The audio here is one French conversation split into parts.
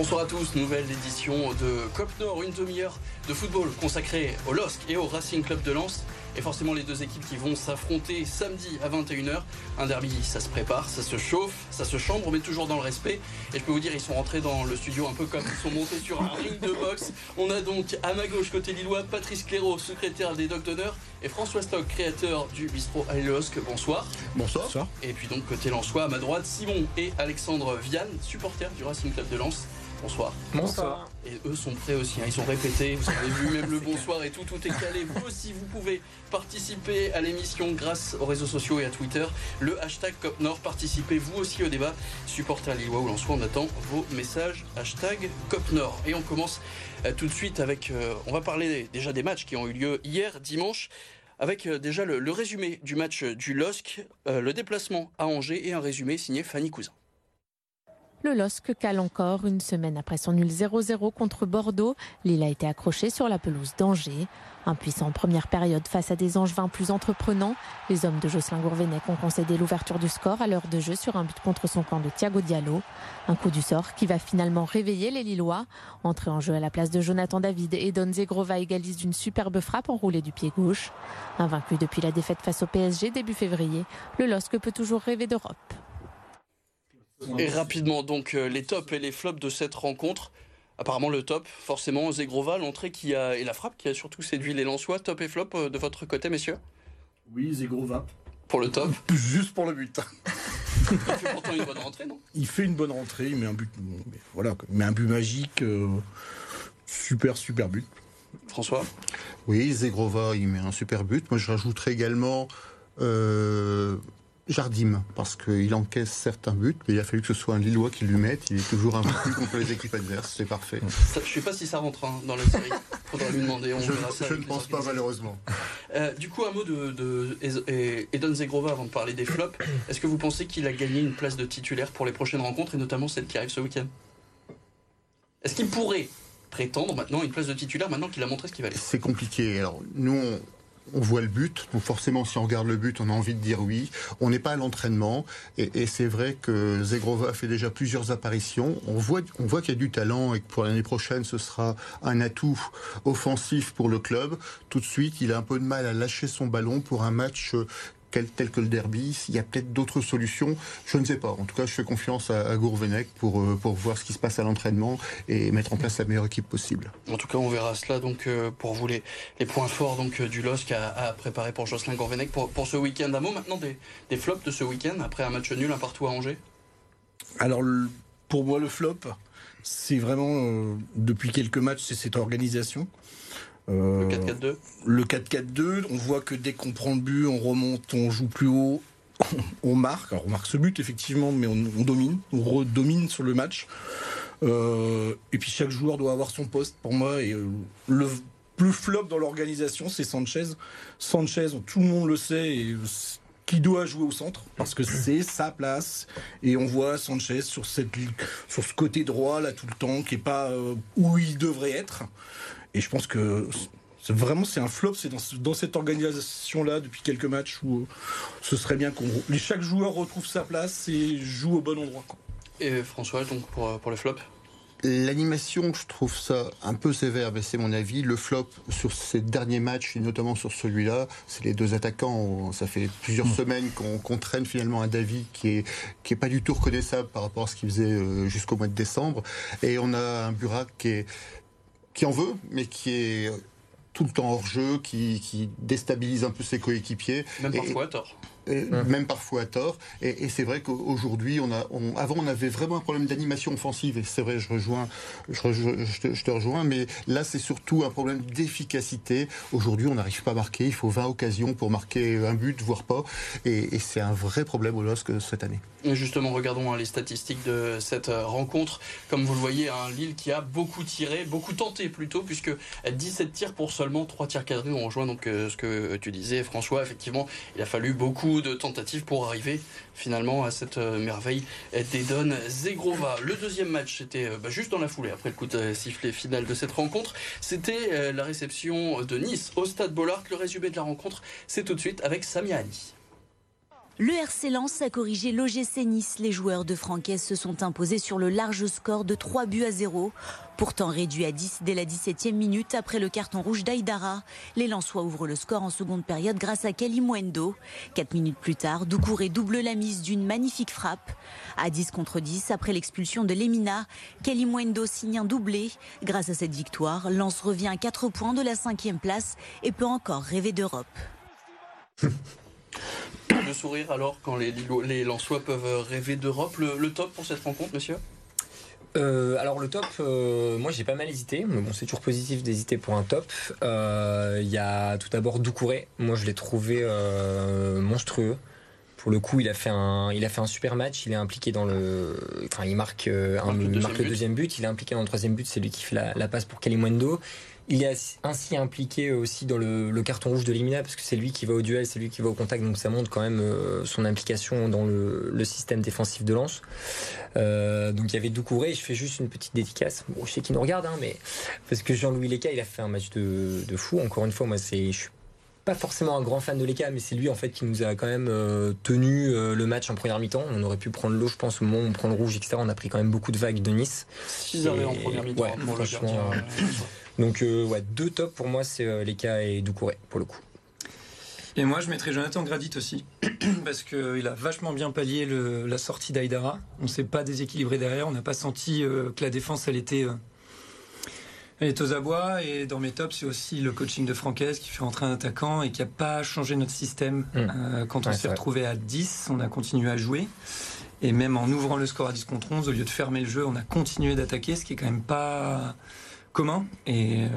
Bonsoir à tous, nouvelle édition de Cop Nord, une demi-heure de football consacrée au LOSC et au Racing Club de Lens. Et forcément les deux équipes qui vont s'affronter samedi à 21h. Un derby, ça se prépare, ça se chauffe, ça se chambre, mais toujours dans le respect. Et je peux vous dire, ils sont rentrés dans le studio un peu comme ils sont montés sur un ring de boxe. On a donc à ma gauche, côté Lillois, Patrice Cléraud, secrétaire des Docs d'honneur, et François Stock, créateur du bistrot Losc. Bonsoir. Bonsoir. Et puis donc côté Lensois, à ma droite, Simon et Alexandre Vianne, supporters du Racing Club de Lens. Bonsoir. Bonsoir. Et eux sont prêts aussi, hein. ils sont répétés, vous avez vu même le bonsoir et tout, tout est calé. Vous aussi, vous pouvez participer à l'émission grâce aux réseaux sociaux et à Twitter. Le hashtag COPNOR, participez vous aussi au débat. Supporter Lillois ou Lançois, on attend vos messages. Hashtag COPNOR. Et on commence euh, tout de suite avec, euh, on va parler déjà des matchs qui ont eu lieu hier, dimanche avec euh, déjà le, résumé du match du LOSC, le déplacement à Angers et un résumé signé Fanny Cousin. Le LOSC cale encore une semaine après son nul 0-0 contre Bordeaux. Lille a été accroché sur la pelouse d'Angers. Impuissant en première période face à des Angevins plus entreprenants, les hommes de Jocelyn Gourvenec ont concédé l'ouverture du score à l'heure de jeu sur un but contre son camp de Thiago Diallo. Un coup du sort qui va finalement réveiller les Lillois. Entré en jeu à la place de Jonathan David et Don Zegrova égalise d'une superbe frappe enroulée du pied gauche. Invaincu depuis la défaite face au PSG début février, le LOSC peut toujours rêver d'Europe. Et rapidement, donc, euh, les tops et les flops de cette rencontre. Apparemment, le top, forcément, Zegrova, l'entrée qui a, et la frappe qui a surtout séduit les Lensois. Top et flop euh, de votre côté, messieurs? Oui, Zegrova. Pour le top Juste pour le but. il fait pourtant une bonne rentrée, non? Il fait une bonne rentrée, il met un but, voilà, mais un but magique. Euh, super, super but. François? Oui, Zegrova, il met un super but. Moi, je rajouterais également Jardim, parce qu'il encaisse certains buts, mais il a fallu que ce soit un Lillois qui lui mette. Il est toujours un peu contre les équipes adverses, c'est parfait. je ne sais pas si ça rentre hein, dans la série. Faudra lui demander. On je, je ne pense pas, malheureusement. Euh, du coup, un mot de, de Edon Zegrova avant de parler des flops. Est-ce que vous pensez qu'il a gagné une place de titulaire pour les prochaines rencontres, et notamment celle qui arrive ce week-end? Est-ce qu'il pourrait prétendre maintenant une place de titulaire maintenant qu'il a montré ce qu'il valait? C'est compliqué. Alors, nous, on on voit le but, donc forcément si on regarde le but, on a envie de dire oui. On n'est pas à l'entraînement, et, c'est vrai que Zegrova fait déjà plusieurs apparitions. On voit, on voit qu'il y a du talent et que pour l'année prochaine, ce sera un atout offensif pour le club. Tout de suite, il a un peu de mal à lâcher son ballon pour un match tel que le derby, s'il y a peut-être d'autres solutions, je ne sais pas. En tout cas, je fais confiance à, Gourvenec pour, euh, pour voir ce qui se passe à l'entraînement et mettre en place la meilleure équipe possible. En tout cas, on verra cela donc euh, pour vous les, les points forts donc euh, du LOSC à, à préparer pour Jocelyn Gourvenec pour, pour ce week-end. Un mot maintenant des, des flops de ce week-end après un match nul un partout à Angers? Alors, pour moi, le flop, c'est vraiment, depuis quelques matchs, c'est cette organisation le 4-4-2 euh, Le 4-4-2, on voit que dès qu'on prend le but, on remonte, on joue plus haut, on marque. Alors on marque ce but effectivement, mais on, domine, on redomine sur le match. Euh, et puis chaque joueur doit avoir son poste pour moi. Et euh, le plus flop dans l'organisation, c'est Sanchez. Sanchez, tout le monde le sait, et, qui doit jouer au centre parce que c'est sa place. Et on voit Sanchez sur, cette, sur ce côté droit là tout le temps, qui est pas où il devrait être. Et je pense que c'est vraiment c'est un flop, c'est dans, cette organisation-là depuis quelques matchs où ce serait bien qu'on chaque joueur retrouve sa place et joue au bon endroit. Et François, donc pour, pour le flop? L'animation, je trouve ça un peu sévère, mais c'est mon avis. Le flop sur ces derniers matchs, et notamment sur celui-là, c'est les deux attaquants. Ça fait plusieurs hmm. semaines qu'on traîne finalement un David qui est, qui est pas du tout reconnaissable par rapport à ce qu'il faisait euh, jusqu'au mois de décembre. Et on a un Burak qui est qui en veut, mais qui est tout le temps hors jeu, qui, qui déstabilise un peu ses coéquipiers. Même parfois à tort même parfois à tort. Et, c'est vrai qu'aujourd'hui, on a, avant, on avait vraiment un problème d'animation offensive. Et c'est vrai, je rejoins, je, je, te, rejoins, mais là, c'est surtout un problème d'efficacité. Aujourd'hui, on n'arrive pas à marquer. Il faut 20 occasions pour marquer un but, voire pas. Et, c'est un vrai problème au LOSC cette année. Et justement, regardons hein, les statistiques de cette euh, rencontre. Comme vous le voyez, un hein, Lille qui a beaucoup tiré, beaucoup tenté plutôt, puisque 17 tirs pour seulement 3 tirs cadrés. On rejoint donc euh, ce que tu disais, François. Effectivement, il a fallu beaucoup de tentatives pour arriver finalement à cette euh, merveille d'Edon Zegrova. Le deuxième match, c'était euh, bah, juste dans la foulée, après le coup de sifflet final de cette rencontre. C'était euh, la réception de Nice au stade Bollard. Le résumé de la rencontre, c'est tout de suite avec Samia Ali. Le RC Lens a corrigé l'OGC Nice. Les joueurs de Francaise se sont imposés sur le large score de 3 buts à 0. Pourtant réduit à 10 dès la 17e minute après le carton rouge d'Aïdara. Les Lensois ouvrent le score en seconde période grâce à Kelly Mwendo. 4 minutes plus tard, Doucouré double la mise d'une magnifique frappe. À 10 contre 10, après l'expulsion de Lemina, Kelly Mwendo signe un doublé. Grâce à cette victoire, Lens revient à 4 points de la 5e place et peut encore rêver d'Europe. Le sourire alors quand les, les Lensois peuvent rêver d'Europe. Le, top pour cette rencontre, monsieur? Euh, alors le top, euh, moi j'ai pas mal hésité, mais bon c'est toujours positif d'hésiter pour un top. Euh, il y a tout d'abord Doucouré, moi je l'ai trouvé monstrueux. Pour le coup, il a fait un, il a fait un super match. Il est impliqué dans le, enfin, il marque, un, le, deuxième but. Il est impliqué dans le troisième but. C'est lui qui fait la, la passe pour Kalimundo. Il est ainsi impliqué aussi dans le, carton rouge de Limina parce que c'est lui qui va au duel, c'est lui qui va au contact, donc ça montre quand même euh, son implication dans le, système défensif de Lens. Euh, donc il y avait Doucouré, je fais juste une petite dédicace. Bon, je sais qu'il nous regarde, hein, mais parce que Jean-Louis Leca, il a fait un match de, fou. Encore une fois, moi, c'est, je suis pas forcément un grand fan de Leca, mais c'est lui en fait qui nous a quand même euh, tenu le match en première mi-temps. On aurait pu prendre l'eau, je pense, au moment où on prend le rouge, etc. On a pris quand même beaucoup de vagues de Nice. 6 en première mi-temps. Ouais, franchement, donc euh, ouais, deux tops pour moi, c'est euh, Leka et Doucouré pour le coup. Et moi, je mettrais Jonathan Gradit aussi, parce qu'il a vachement bien pallié la sortie d'Aïdara. On ne s'est pas déséquilibré derrière, on n'a pas senti euh, que la défense, elle était, elle aux abois. Et dans mes tops, c'est aussi le coaching de Francaise qui fait rentrer un attaquant et qui n'a pas changé notre système. Mmh. quand on s'est retrouvé à 10, on a continué à jouer. Et même en ouvrant le score à 10 contre 11, au lieu de fermer le jeu, on a continué d'attaquer, ce qui est quand même pas commun et euh,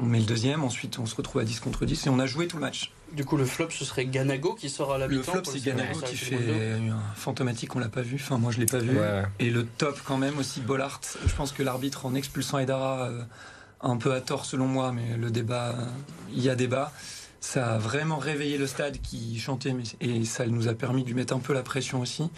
on met le deuxième, ensuite on se retrouve à 10 contre 10 et on a joué tout le match. Du coup, le flop, ce serait Ganago qui sera à la Le flop, c'est Ganago qui fait un fantomatique, on l'a pas vu. Enfin, moi, je l'ai pas vu. Et le top, quand même, aussi Bollard. Je pense que l'arbitre, en expulsant Edara, euh, un peu à tort selon moi, mais le débat, il y a débat. Ça a vraiment réveillé le stade qui chantait et ça nous a permis de lui mettre un peu la pression aussi.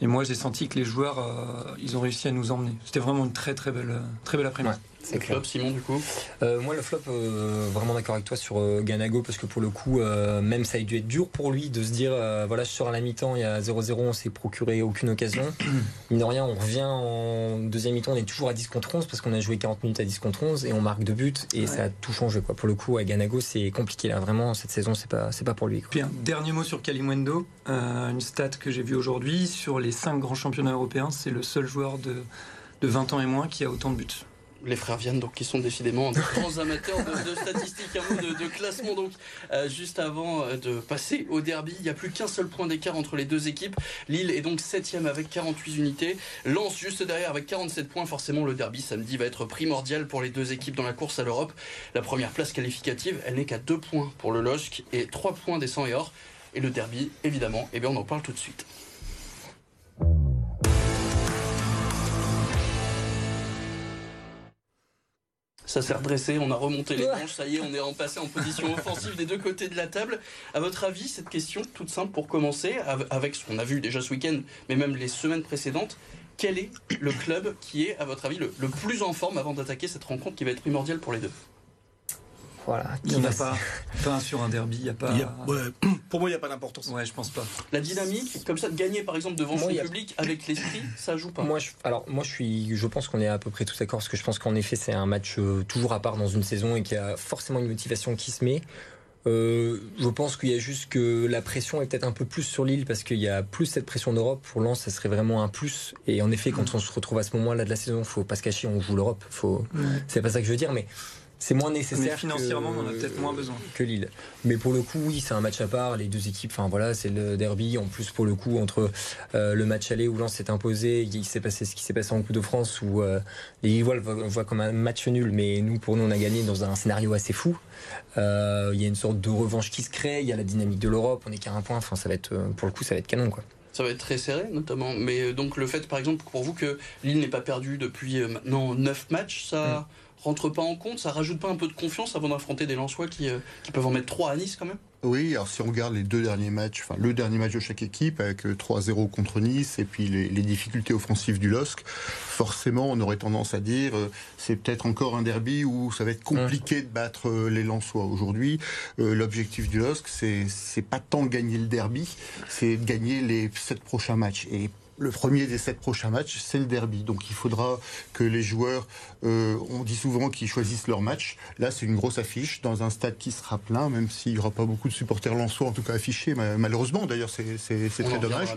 Et moi, j'ai senti que les joueurs, euh, ils ont réussi à nous emmener. C'était vraiment une très très belle, très belle après-midi. C'est flop, Simon, du coup euh, Moi, le flop, euh, vraiment d'accord avec toi sur euh, Ganago, parce que pour le coup, même ça a dû être dur pour lui de se dire voilà, je sors à la mi-temps, il y a 0-0, on s'est procuré aucune occasion. Mine de rien, on revient en deuxième mi-temps, on est toujours à 10 contre 11, parce qu'on a joué 40 minutes à 10 contre 11, et on marque deux buts, et ça a tout changé. Quoi. Pour le coup, à Ganago, c'est compliqué. Là, vraiment, cette saison, c'est pas, pas pour lui. Puis un dernier mot sur Kalimwendo, une stat que j'ai vue aujourd'hui sur les 5 grands championnats européens, c'est le seul joueur de, de 20 ans et moins qui a autant de buts les frères Vienne, donc qui sont décidément des grands amateurs de, statistiques, un mot de, classement. Donc, euh, juste avant euh, de passer au derby, il n'y a plus qu'un seul point d'écart entre les deux équipes. Lille est donc 7 avec 48 unités. Lance juste derrière avec 47 points. Forcément, le derby samedi va être primordial pour les deux équipes dans la course à l'Europe. La première place qualificative, elle n'est qu'à 2 points pour le LOSC et 3 points des 100 et or. Et le derby, évidemment, eh bien, on en parle tout de suite. Ça s'est redressé, on a remonté les manches, ça y est, on est repassé en position offensive des deux côtés de la table. À votre avis, cette question toute simple pour commencer, avec ce qu'on a vu déjà ce week-end, mais même les semaines précédentes, quel est le club qui est, à votre avis, le, plus en forme avant d'attaquer cette rencontre qui va être primordiale pour les deux? Voilà. Il n'y a pas, pas sur un derby, il y a pas. pour moi, il n'y a pas d'importance. Ouais, je pense pas. La dynamique, comme ça, de gagner par exemple devant son public avec l'esprit, ça joue pas. Moi, je, alors moi, je suis, je pense qu'on est à peu près tous d'accord parce que je pense qu'en effet, c'est un match euh, toujours à part dans une saison et qu'il y a forcément une motivation qui se met. Euh, je pense qu'il y a juste que la pression est peut-être un peu plus sur l'île parce qu'il y a plus cette pression d'Europe. Pour Lens, ça serait vraiment un plus. Et en effet, quand mm. on se retrouve à ce moment-là de la saison, faut pas se cacher, on joue l'Europe. Faut... C'est pas ça que je veux dire, mais c'est moins nécessaire. financièrement, on en a peut-être moins besoin que Lille. Mais pour le coup, oui, c'est un match à part. Les deux équipes, enfin voilà, c'est le derby. En plus, pour le coup, entre euh, le match aller où Lens s'est imposé, il s'est passé ce qui s'est passé en Coupe de France où euh, les Lillois le voient comme un match nul, mais nous, pour nous, on a gagné dans un scénario assez fou. Euh, il y a une sorte de revanche qui se crée. Il y a la dynamique de l'Europe. On est qu'à un point. Enfin, ça va être, pour le coup, ça va être canon, quoi. Ça va être très serré, notamment. Mais donc, le fait, par exemple, pour vous, que Lille n'est pas perdu depuis maintenant 9 matchs, ça. Mm rentre pas en compte Ça rajoute pas un peu de confiance avant d'affronter des Lensois qui, euh, qui peuvent en mettre 3 à Nice quand même oui, alors si on regarde les deux derniers matchs, enfin le dernier match de chaque équipe avec 3-0 contre Nice et puis les, difficultés offensives du LOSC, forcément on aurait tendance à dire c'est peut-être encore un derby où ça va être compliqué de battre les Lensois. Aujourd'hui, l'objectif du LOSC, c'est c'est pas tant de gagner le derby, c'est de gagner les sept prochains matchs. Et le premier des sept prochains matchs, c'est le derby. Donc il faudra que les joueurs, euh, on dit souvent qu'ils choisissent leur match. Là, c'est une grosse affiche dans un stade qui sera plein, même s'il n'y aura pas beaucoup de supporters lensois, en tout cas affichés, malheureusement. D'ailleurs, c'est très dommage.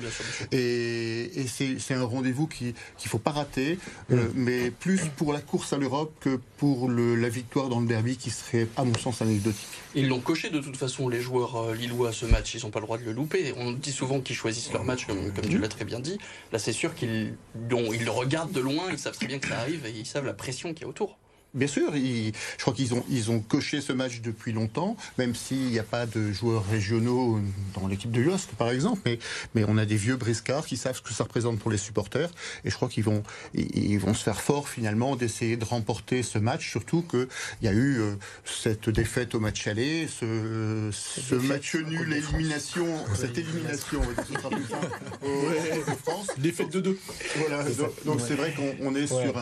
Et, c'est un rendez-vous qu'il ne faut pas rater, euh, mais plus pour la course à l'Europe que pour la victoire dans le derby, qui serait, à mon sens, anecdotique. Ils l'ont coché de toute façon, les joueurs euh, lillois, ce match. Ils n'ont pas le droit de le louper. On dit souvent qu'ils choisissent leur match, comme, comme tu l'as très bien dit. Là, c'est sûr qu'ils le regardent de loin, ils savent très bien que ça arrive et ils savent la pression qu'il y a autour. Bien sûr, je crois qu'ils ont, ils ont coché ce match depuis longtemps, même s'il n'y a pas de joueurs régionaux dans l'équipe de LOSC, par exemple, mais, mais on a des vieux briscards qui savent ce que ça représente pour les supporters, et je crois qu'ils vont, ils vont se faire fort finalement d'essayer de remporter ce match, surtout qu'il y a eu euh, cette défaite au match aller, ce, ce match nul, élimination, cette élimination, de France. Défaite de deux. Voilà, donc c'est vrai qu'on est sur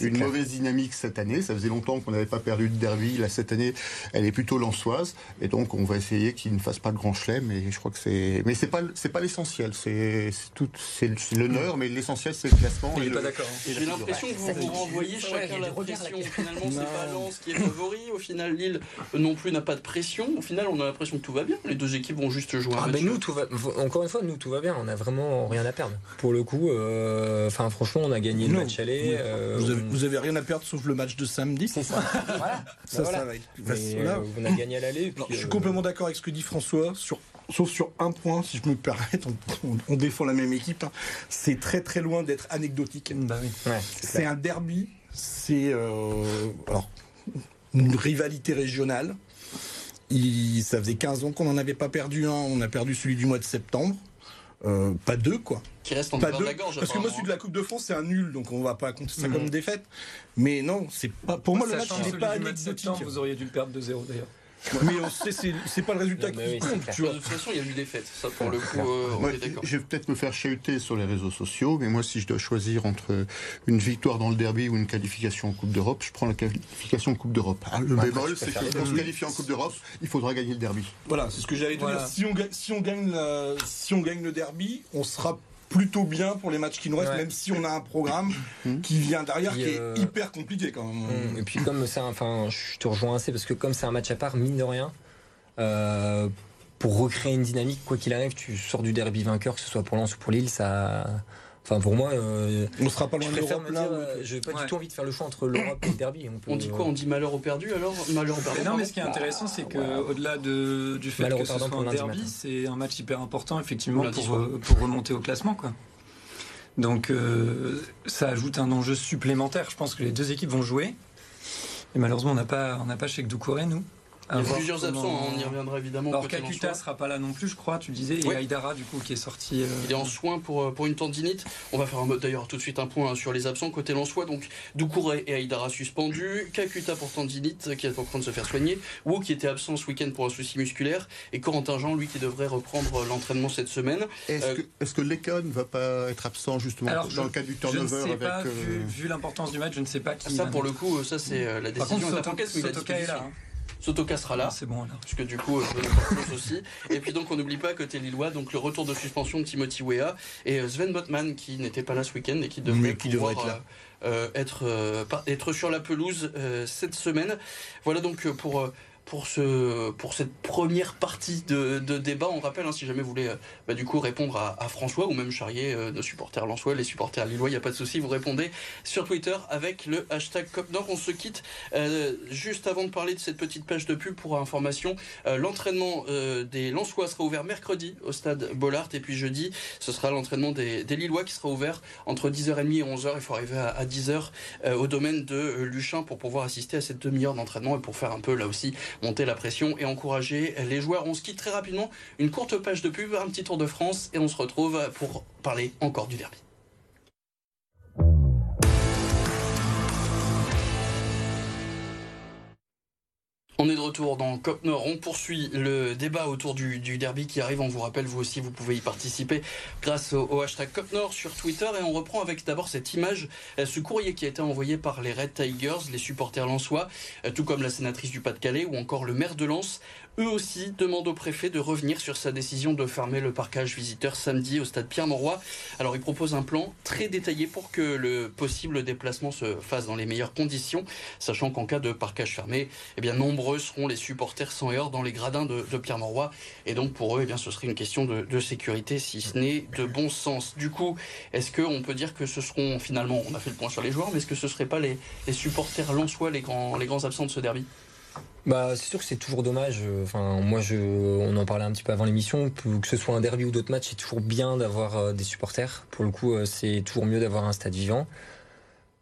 une mauvaise dynamique cette année. Ça faisait longtemps qu'on n'avait pas perdu de derby. Là, cette année, elle est plutôt lançoise. Et donc, on va essayer qu'il ne fasse pas de grand chelem. Et je crois que c'est. Mais c'est pas, c'est pas l'essentiel. C'est tout, c'est l'honneur, mais l'essentiel, c'est le classement. Il pas d'accord. Hein. J'ai l'impression que vous vous renvoyez chacun la pression. Finalement, c'est pas Lens qui est favori. Au final, Lille non plus n'a pas de pression. Au final, on a l'impression que tout va bien. Les deux équipes vont juste jouer un ah, Mais nous, tout va. Encore une fois, nous, tout va bien. On a vraiment rien à perdre. Pour le coup, euh, enfin, franchement, on a gagné le match aller. Euh, vous, avez, vous avez rien à perdre sauf le match de samedi. C'est ça. voilà. Ça, ça va être euh, on a gagné à l'aller. Je suis euh, complètement d'accord avec ce que dit François, sur, sauf sur un point, si je me permets, on, défend la même équipe. Hein. C'est très très loin d'être anecdotique. Bah c'est un derby, c'est euh, une rivalité régionale. Il, ça faisait 15 ans qu'on n'en avait pas perdu un, on a perdu celui du mois de septembre. Euh, pas deux, quoi. Qui reste en pas deux. Parce que moi, celui de la Coupe de France, c'est un nul, donc on va pas compter ça comme une défaite. Mais non, c'est pas. Pour moi, le match, il n'est pas anecdotique. Vous auriez dû le perdre de 0 d'ailleurs. Mais on sait, c'est pas le résultat qui compte. Tu vois. De toute façon, il y a eu des fêtes. Ça, pour le coup, euh, Je vais peut-être me faire chahuter sur les réseaux sociaux, mais moi, si je dois choisir entre une victoire dans le derby ou une qualification en Coupe d'Europe, je prends la qualification en Coupe d'Europe. Ah, le bémol, c'est que pour se qualifier en Coupe d'Europe, il faudra gagner le derby. Voilà, c'est ce que j'allais dire. Si on, si, on gagne si on gagne le derby, on sera plutôt bien pour les matchs qui nous restent, même si on a un programme mmh. qui vient derrière, qui est euh, hyper compliqué quand même. Mmh. Et puis comme c'est, enfin, je te rejoins assez parce que comme c'est un match à part, mine de rien. Euh, pour recréer une dynamique, quoi qu'il arrive, tu sors du derby vainqueur, que ce soit pour Lens ou pour Lille, ça, Enfin, pour moi, euh, on sera pas loin de l'Europe là. Euh, j'ai pas du tout envie de faire le choix entre l'Europe et le derby. On, dit quoi? On dit malheur au perdu alors? Malheur au perdu. non, mais ce qui est intéressant, c'est que au-delà de, du fait que ce soit un derby, c'est un match hyper important effectivement pour, euh, pour, remonter au classement, quoi. Donc, euh, ça ajoute un enjeu supplémentaire. Je pense que les deux équipes vont jouer. Et malheureusement, on n'a pas, on n'a pas chez Doucouré, nous. Il y a plusieurs absents, hein, on y reviendra évidemment. Alors Kakuta sera pas là non plus, je crois, tu disais, et Aïdara du coup qui est sorti. Euh, Il est en soins pour, euh, pour une tendinite. On va faire d'ailleurs tout de suite un point sur les absents côté Lensois. Donc Doucouré et Aïdara suspendus, Kakuta pour tendinite qui est en train de se faire soigner, Wu qui était absent ce week-end pour un souci musculaire, et Corentin Jean lui qui devrait reprendre l'entraînement cette semaine. Est-ce euh, que, est que Lekon ne va pas être absent justement dans le cas du turnover je ne sais pas, vu, l'importance du match, je ne sais pas qui. Ça pour le coup, ça c'est la décision. Par contre, Sotoka est là. Hein. Sotoka sera là. C'est bon alors. Puisque du coup, euh, aussi. Et puis donc on n'oublie pas côté Lillois, donc le retour de suspension de Timothy Weah et euh, Sven Botman qui n'était pas là ce week-end et qui devrait, qui pouvoir, être, là. Euh, être, être sur la pelouse cette semaine. Voilà donc pour pour, ce, pour cette première partie de, débat. On rappelle, hein, si jamais vous voulez euh, bah, du coup répondre à, François ou même Charrier, euh, nos supporters Lensois, les supporters lillois, il n'y a pas de souci, vous répondez sur Twitter avec le hashtag COPNOR. On se quitte euh, juste avant de parler de cette petite page de pub pour information. l'entraînement des Lensois sera ouvert mercredi au stade Bollard et puis jeudi, ce sera l'entraînement des, Lillois qui sera ouvert entre 10h30 et 11h. Il faut arriver à, à 10h au domaine de Luchin pour pouvoir assister à cette demi-heure d'entraînement et pour faire un peu là aussi monter la pression et encourager les joueurs. On se quitte très rapidement, une courte page de pub, un petit tour de France et on se retrouve pour parler encore du derby. Retour dans Cop. On poursuit le débat autour du, derby qui arrive. On vous rappelle, vous aussi, vous pouvez y participer grâce au, hashtag Cop Nord sur Twitter. Et on reprend avec d'abord cette image, euh, ce courrier qui a été envoyé par les Red Tigers, les supporters lensois, euh, tout comme la sénatrice du Pas-de-Calais ou encore le maire de Lens eux aussi demandent au préfet de revenir sur sa décision de fermer le parcage visiteur samedi au stade Pierre-Mauroy. Alors il propose un plan très détaillé pour que le possible déplacement se fasse dans les meilleures conditions, sachant qu'en cas de parcage fermé, eh bien nombreux seront les supporters sans heure dans les gradins de, Pierre-Mauroy et donc pour eux, eh ce serait une question de, sécurité si ce n'est de bon sens. Du coup, est-ce qu'on peut dire que ce seront finalement, on a fait le point sur les joueurs, mais est-ce que ce ne seraient pas les, supporters lensois les les grands absents de ce derby? Bah, c'est sûr que c'est toujours dommage. Euh, enfin, moi, je, on en parlait un petit peu avant l'émission. Que ce soit un derby ou d'autres matchs, c'est toujours bien d'avoir euh, des supporters. Pour le coup, euh, c'est toujours mieux d'avoir un stade vivant.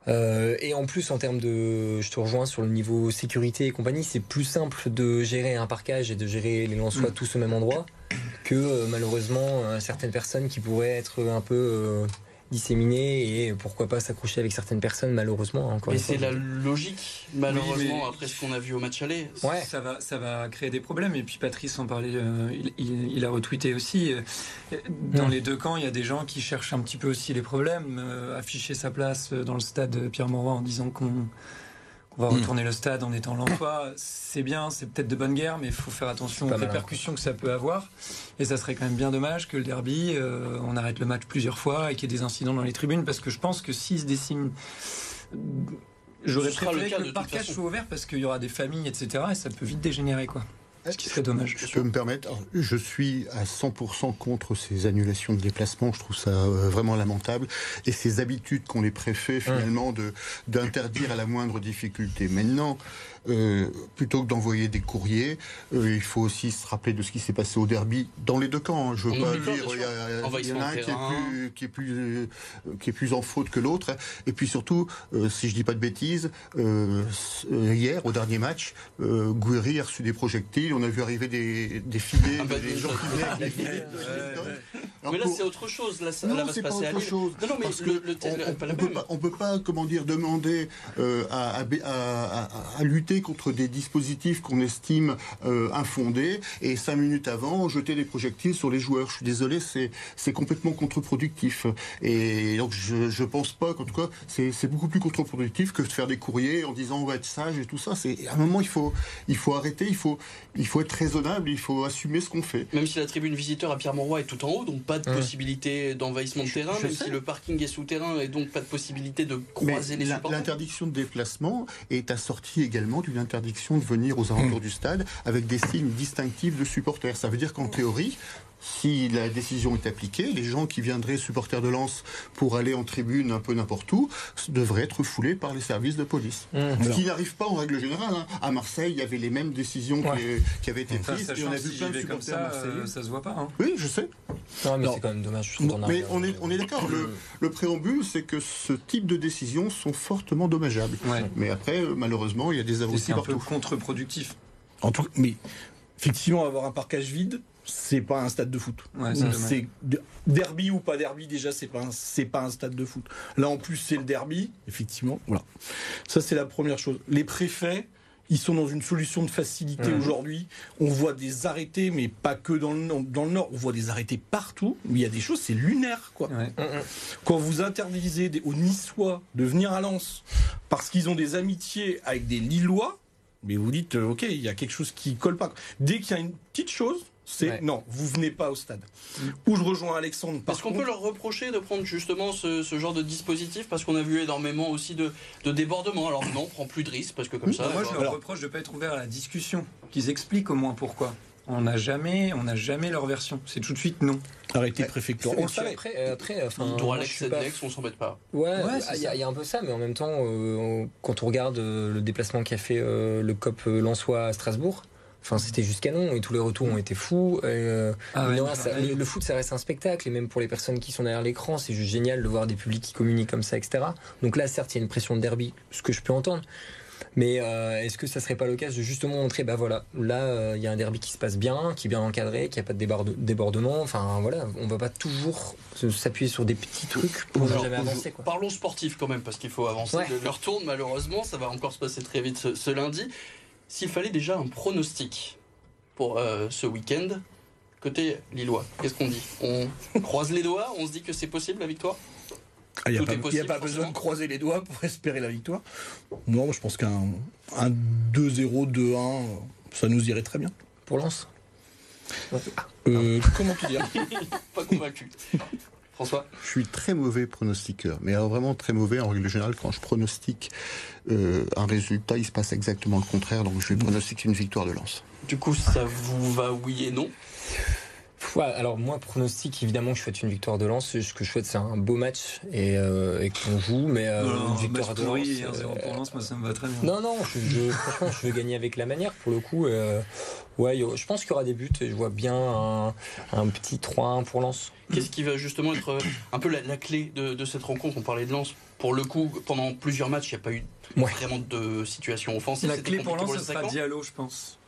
et en plus, en termes de, je te rejoins sur le niveau sécurité et compagnie, c'est plus simple de gérer un parcage et de gérer les Lensois mm. tous au même endroit que malheureusement certaines personnes qui pourraient être un peu disséminer et pourquoi pas s'accrocher avec certaines personnes malheureusement encore. Et c'est la logique malheureusement après ce qu'on a vu au match aller. Ouais. Ça va, ça va créer des problèmes et puis Patrice en parlait, euh, il, a retweeté aussi. Euh, dans les deux camps, il y a des gens qui cherchent un petit peu aussi les problèmes, euh, afficher sa place dans le stade Pierre Mauroy en disant qu'on on va hmm. retourner le stade en étant l'emploi. C'est bien, c'est peut-être de bonne guerre, mais il faut faire attention aux répercussions que ça peut avoir. Et ça serait quand même bien dommage que le derby, euh, on arrête le match plusieurs fois et qu'il y ait des incidents dans les tribunes, parce que je pense que s'ils se dessinent J'aurais préféré que le parcage soit ouvert parce qu'il y aura des familles, etc. Et ça peut vite dégénérer, quoi. Ce qui serait dommage. Je peux me permettre, je suis à 100% contre ces annulations de déplacement. Je trouve ça euh, vraiment lamentable. Et ces habitudes qu'ont les préfets, finalement, de d'interdire à la moindre difficulté. Maintenant, euh, plutôt que d'envoyer des courriers, euh, il faut aussi se rappeler de ce qui s'est passé au derby dans les deux camps. Hein. Je veux pas dire, il y, en a un qui est, plus, qui, est plus, euh, qui est plus en faute que l'autre. Et puis surtout, si je dis pas de bêtises, hier, au dernier match, Gouiri a reçu des projectiles. On a vu arriver des, des filets, ah bah, des gens qui venaient avec des filets. mais là, c'est autre chose. Là, ça, non, c'est pas autre chose. Non, non, mais le, le, on, peut pas, on peut pas, comment dire, demander à, à, à, à lutter contre des dispositifs qu'on estime euh, infondés et cinq minutes avant jeter des projectiles sur les joueurs. Je suis désolé, c'est complètement contre-productif. Et donc je, je pense pas qu'en tout cas c'est beaucoup plus contre-productif que de faire des courriers en disant on va être sage et tout ça. C'est à un moment il faut il faut arrêter, il faut il faut être raisonnable, il faut assumer ce qu'on fait. Même si la tribune visiteur à Pierre-Mauroy est tout en haut, donc pas de possibilité d'envahissement de terrain, même si le parking est souterrain et donc pas de possibilité de croiser les supporters. L'interdiction de déplacement est assortie également d'une interdiction de venir aux alentours du stade avec des signes distinctifs de supporters. Ça veut dire qu'en théorie, si la décision est appliquée, les gens qui viendraient supporters de Lens pour aller en tribune un peu n'importe où devraient être foulés par les services de police. Mmh. Ce qui n'arrive pas en règle générale. Hein. À Marseille, il y avait les mêmes décisions qui, avaient été prises et on a vu plein de supporters ça, euh, ça se voit pas. Hein. Oui, je sais. Non, mais c'est quand même dommage. mais on est, on est d'accord. Le, le, préambule, c'est que ce type de décisions sont fortement dommageables. Mais après, euh, malheureusement, il y a des avancées partout. C'est un peu contre-productif. En tout, mais effectivement, avoir un parcage vide, c'est pas un stade de foot. c'est derby ou pas derby déjà c'est pas c'est pas un stade de foot. Là en plus c'est le derby, effectivement. Voilà. Ça c'est la première chose. Les préfets ils sont dans une solution de facilité aujourd'hui. On voit des arrêtés, mais pas que dans le, dans le Nord. On voit des arrêtés partout. il y a des choses, c'est lunaire, quoi. Quand vous interdisez aux Niçois de venir à Lens parce qu'ils ont des amitiés avec des Lillois, mais vous dites, euh, ok, il y a quelque chose qui colle pas. Dès qu'il y a une petite chose, c'est non, vous venez pas au stade. Mm. Où je rejoins Alexandre. Est-ce qu'on peut leur reprocher de prendre justement ce, genre de dispositif parce qu'on a vu énormément aussi de, débordements Alors non, on prend plus de risques parce que comme ça. Moi, je leur reproche de ne pas être ouvert à la discussion, qu'ils expliquent au moins pourquoi. On n'a jamais, on n'a jamais leur version. C'est tout de suite non. Arrêté préfectoire. On Après, après enfin, droit Alex, pas... on s'embête pas. Ouais, il y, a un peu ça, mais en même temps, euh, quand on regarde euh, le déplacement qu'a fait euh, le COP Lensois à Strasbourg, Enfin, c'était jusqu'à non et tous les retours ont été fous. Euh, ah le, foot, ça reste un spectacle et même pour les personnes qui sont derrière l'écran, c'est juste génial de voir des publics qui communiquent comme ça, etc. Donc là, certes, il y a une pression de derby, ce que je peux entendre. Mais euh, est-ce que ça serait pas l'occasion de justement montrer, bah voilà, là euh, il y a un derby qui se passe bien, qui est bien encadré, qui a pas de débordement. Enfin voilà, on va pas toujours s'appuyer sur des petits trucs pour ne jamais avancer. Parlons sportif quand même parce qu'il faut avancer. Le, tourne malheureusement, ça va encore se passer très vite ce lundi. S'il fallait déjà un pronostic pour euh, ce week-end, côté Lillois, qu'est-ce qu'on dit? On croise les doigts, on se dit que c'est possible la victoire? Il n'y a pas, y a pas besoin de croiser les doigts pour espérer la victoire. Non, moi, je pense qu'un un 2-0, 2-1, ça nous irait très bien. Pour Lens? Euh, comment te dire Pas convaincu. François Je suis très mauvais pronostiqueur, mais alors vraiment très mauvais en règle générale. Quand je pronostique euh, un résultat, il se passe exactement le contraire. Donc je vais pronostiquer une victoire de Lens. Du coup, ça vous va oui et non? Ouais, alors moi, pronostic, évidemment, je souhaite une victoire de Lens. Ce que je souhaite, c'est un beau match et, euh, et qu'on joue, mais euh, une victoire match de pourri, Lens. 1-0 euh, pour Lens, moi ça me va très bien. Non, non, je, je- franchement, je veux gagner avec la manière pour le coup. euh, ouais, je pense qu'il y aura des buts et je vois bien un, un petit 3-1 pour Lens. Qu'est-ce qui va justement être euh, un peu la, la clé de, de cette rencontre? On parlait de Lens. Pour le coup, pendant plusieurs matchs, il n'y a pas eu Ouais. vraiment de situation offensive. La clé pour Lens, ce sera. Diallo, je pense.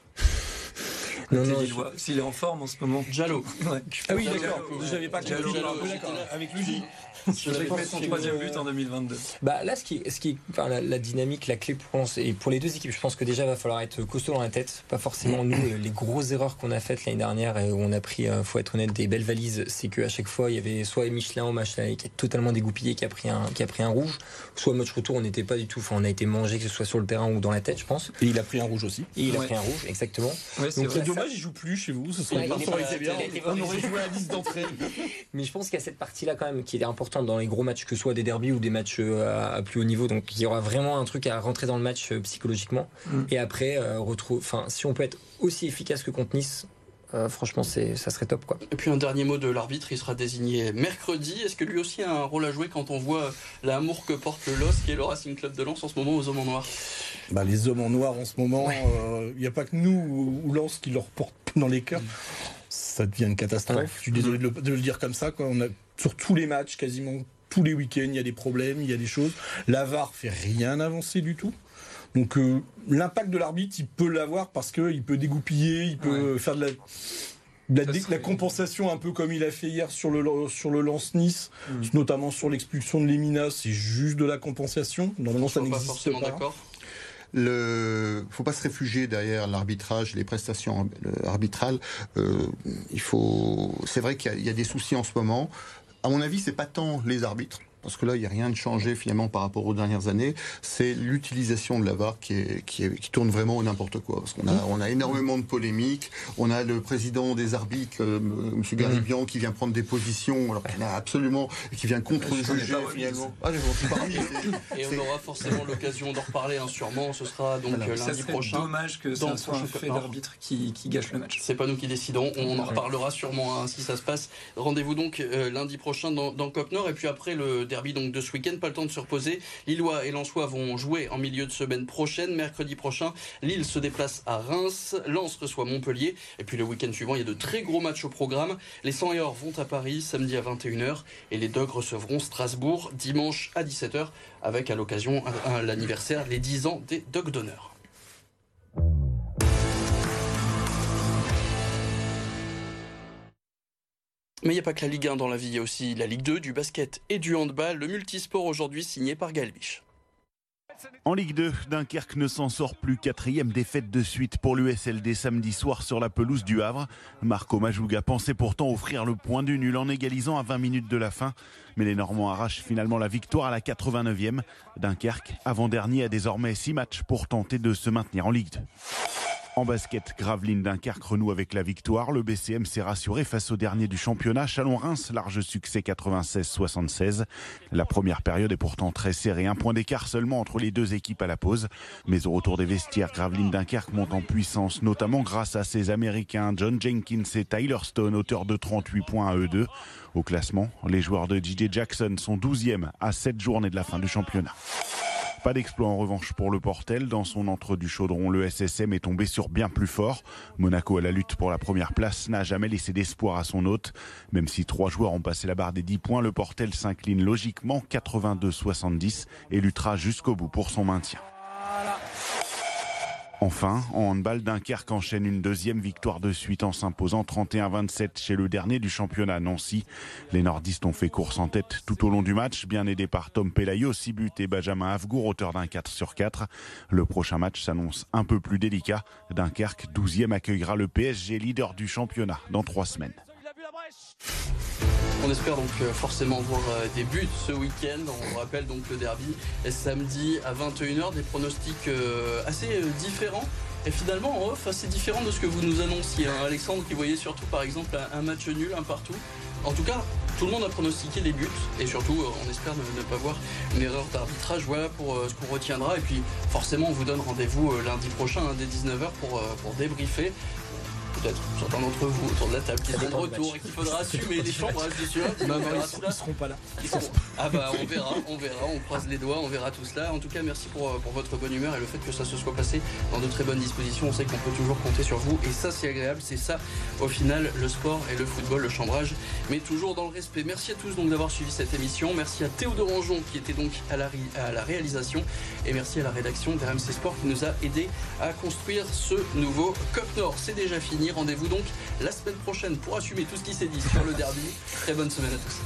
Non, non. S'il est en forme en ce moment. Diallo. Ouais. Ah oui, Diallo, d'accord. ouais. J'avais pas là. Avec Luigi. Je Il fait son troisième but en 2022. Bah là, ce qui, ce qui, enfin, la, la dynamique, la clé pour et pour les deux équipes, je pense que déjà va falloir être costaud dans la tête. Pas forcément nous euh, les grosses erreurs qu'on a faites l'année dernière et où on a pris, euh, faut être honnête, des belles valises. C'est qu'à chaque fois il y avait soit Michelin ou Machelin qui est totalement dégoupillé, qui a pris un, qui a pris un rouge, soit match retour on n'était pas du tout, enfin on a été mangé que ce soit sur le terrain ou dans la tête, je pense. Et il a pris un rouge aussi. Et il a Ouais. pris un rouge, exactement. Ouais, c'est Donc, dommage, il joue plus chez vous. Ce serait Ouais, pas bien. On aurait joué à 10 d'entrée. Mais je pense qu'il y a cette partie-là quand même qui est importante dans les gros matchs, que ce soit des derbies ou des matchs euh, à, à plus haut niveau. Donc il y aura vraiment un truc à rentrer dans le match euh, psychologiquement. Mm. Et après, euh, retrouve, enfin, si on peut être aussi efficace que contre Nice, euh, franchement, c'est, ça serait top, quoi. Et puis un dernier mot de l'arbitre, il sera désigné mercredi. Est-ce que lui aussi a un rôle à jouer quand on voit l'amour que porte le LOS, qui est le Racing Club de Lens en ce moment aux hommes en noir? Bah, les hommes en noir en ce moment, il n'y a pas que nous ou, Lens qui leur portent dans les cœurs. Ça devient une catastrophe. Ouais. Je suis désolé de le, de le dire comme ça. Quoi. On a, sur tous les matchs, quasiment tous les week-ends, il y a des problèmes, il y a des choses. La VAR fait rien avancer du tout. Donc euh, l'impact de l'arbitre, il peut l'avoir parce qu'il peut dégoupiller, il peut faire de la, de la, Ça dé- serait- la compensation un peu comme il a fait hier sur le, sur le lance-nice, Mm. notamment sur l'expulsion de Lemina, c'est juste de la compensation. Normalement, ça n'existe forcément pas. d'accord. Le, faut pas se réfugier derrière l'arbitrage, les prestations euh, arbitrales. Euh, il faut, c'est vrai qu'il y, y a des soucis en ce moment. À mon avis, c'est pas tant les arbitres. Parce que là, il n'y a rien de changé finalement par rapport aux dernières années. C'est l'utilisation de la VAR qui, est, qui, est- qui tourne vraiment au n'importe quoi. Parce qu'on a, on a énormément de polémiques. On a le président des arbitres, euh, M. Garibian, qui vient prendre des positions alors qu'il n'a absolument, qui vient contre Je connais juger pas Remis. finalement. Ah. Et on aura forcément l'occasion d'en reparler, hein, sûrement. Ce sera donc Voilà. euh, Ça lundi serait prochain. dommage que ça soit un fait d'arbitre qui, qui gâche le match. C'est pas nous qui décidons, on en reparlera sûrement hein, si ça se passe. Rendez-vous donc euh, lundi prochain dans, dans Cop Nord et puis après le derby donc de ce week-end, pas le temps de se reposer. Lillois et Lensois vont jouer en milieu de semaine prochaine, mercredi prochain. Lille se déplace à Reims, Lens reçoit Montpellier et puis le week-end suivant il y a de très gros matchs au programme. Les 100 et or vont à Paris samedi à 21h et les Dogs recevront Strasbourg dimanche à 17h avec à l'occasion l'anniversaire les 10 ans des Dogs d'honneur. Mais il n'y a pas que la Ligue 1 dans la vie, il y a aussi la Ligue 2, du basket et du handball. Le multisport aujourd'hui signé par Galbiche. En Ligue 2, Dunkerque ne s'en sort plus. Quatrième défaite de suite pour l'USLD samedi soir sur la pelouse du Havre. Marco Majouga pensait pourtant offrir le point du nul en égalisant à 20 minutes de la fin. Mais les Normands arrachent finalement la victoire à la 89e. Dunkerque, avant-dernier, a désormais 6 matchs pour tenter de se maintenir en Ligue 2. En basket, Gravelines Dunkerque renoue avec la victoire. Le BCM s'est rassuré face au dernier du championnat. Chalon-Reims, large succès 96-76. La première période est pourtant très serrée. Un point d'écart seulement entre les deux équipes à la pause. Mais au retour des vestiaires, Gravelines Dunkerque monte en puissance, notamment grâce à ses Américains John Jenkins et Tyler Stone, auteurs de 38 points à eux deux. Au classement, les joueurs de JJ Jackson sont 12e à 7 journées de la fin du championnat. Pas d'exploit en revanche pour le Portel. Dans son entre du chaudron, le SSM est tombé sur bien plus fort. Monaco à la lutte pour la première place n'a jamais laissé d'espoir à son hôte. Même si trois joueurs ont passé la barre des 10 points, le Portel s'incline logiquement 82-70 et luttera jusqu'au bout pour son maintien. Enfin, en handball, Dunkerque enchaîne une deuxième victoire de suite en s'imposant 31-27 chez le dernier du championnat Nancy. Les nordistes ont fait course en tête tout au long du match, bien aidés par Tom Pelayo, 6 buts et Benjamin Avgour, auteur d'un 4 sur 4. Le prochain match s'annonce un peu plus délicat. Dunkerque, 12e, accueillera le PSG, leader du championnat, dans trois semaines. On espère donc euh, forcément voir euh, des buts ce week-end. On rappelle donc le derby est samedi à 21h, des pronostics euh, assez différents. Et finalement en off assez différents de ce que vous nous annonciez. hein. Alexandre qui voyait surtout par exemple un match nul, un partout. En tout cas, tout le monde a pronostiqué les buts et surtout on espère ne, pas voir une erreur d'arbitrage. Voilà pour ce qu'on retiendra. Et puis forcément on vous donne rendez-vous lundi prochain hein, dès 19h pour, pour débriefer. Peut-être certains d'entre vous autour de la table qui seront de retour et qu'il faudra assumer les chambres, je suis sûr. Non, ils, ça. ils seront pas là. Ils seront- Ah bah on verra, on verra, on croise les doigts, on verra tout cela. En tout cas, merci pour, euh, pour votre bonne humeur et le fait que ça se soit passé dans de très bonnes dispositions. On sait qu'on peut toujours compter sur vous et ça c'est agréable, c'est ça au final le sport et le football, le chambrage, mais toujours dans le respect. Merci à tous donc d'avoir suivi cette émission. Merci à Théodore Anjon qui était donc à la, à la réalisation et merci à la rédaction d'RMC Sport qui nous a aidé à construire ce nouveau Cop Nord. C'est déjà fini. Rendez-vous donc la semaine prochaine pour assumer tout ce qui s'est dit sur le derby. Très bonne semaine à tous.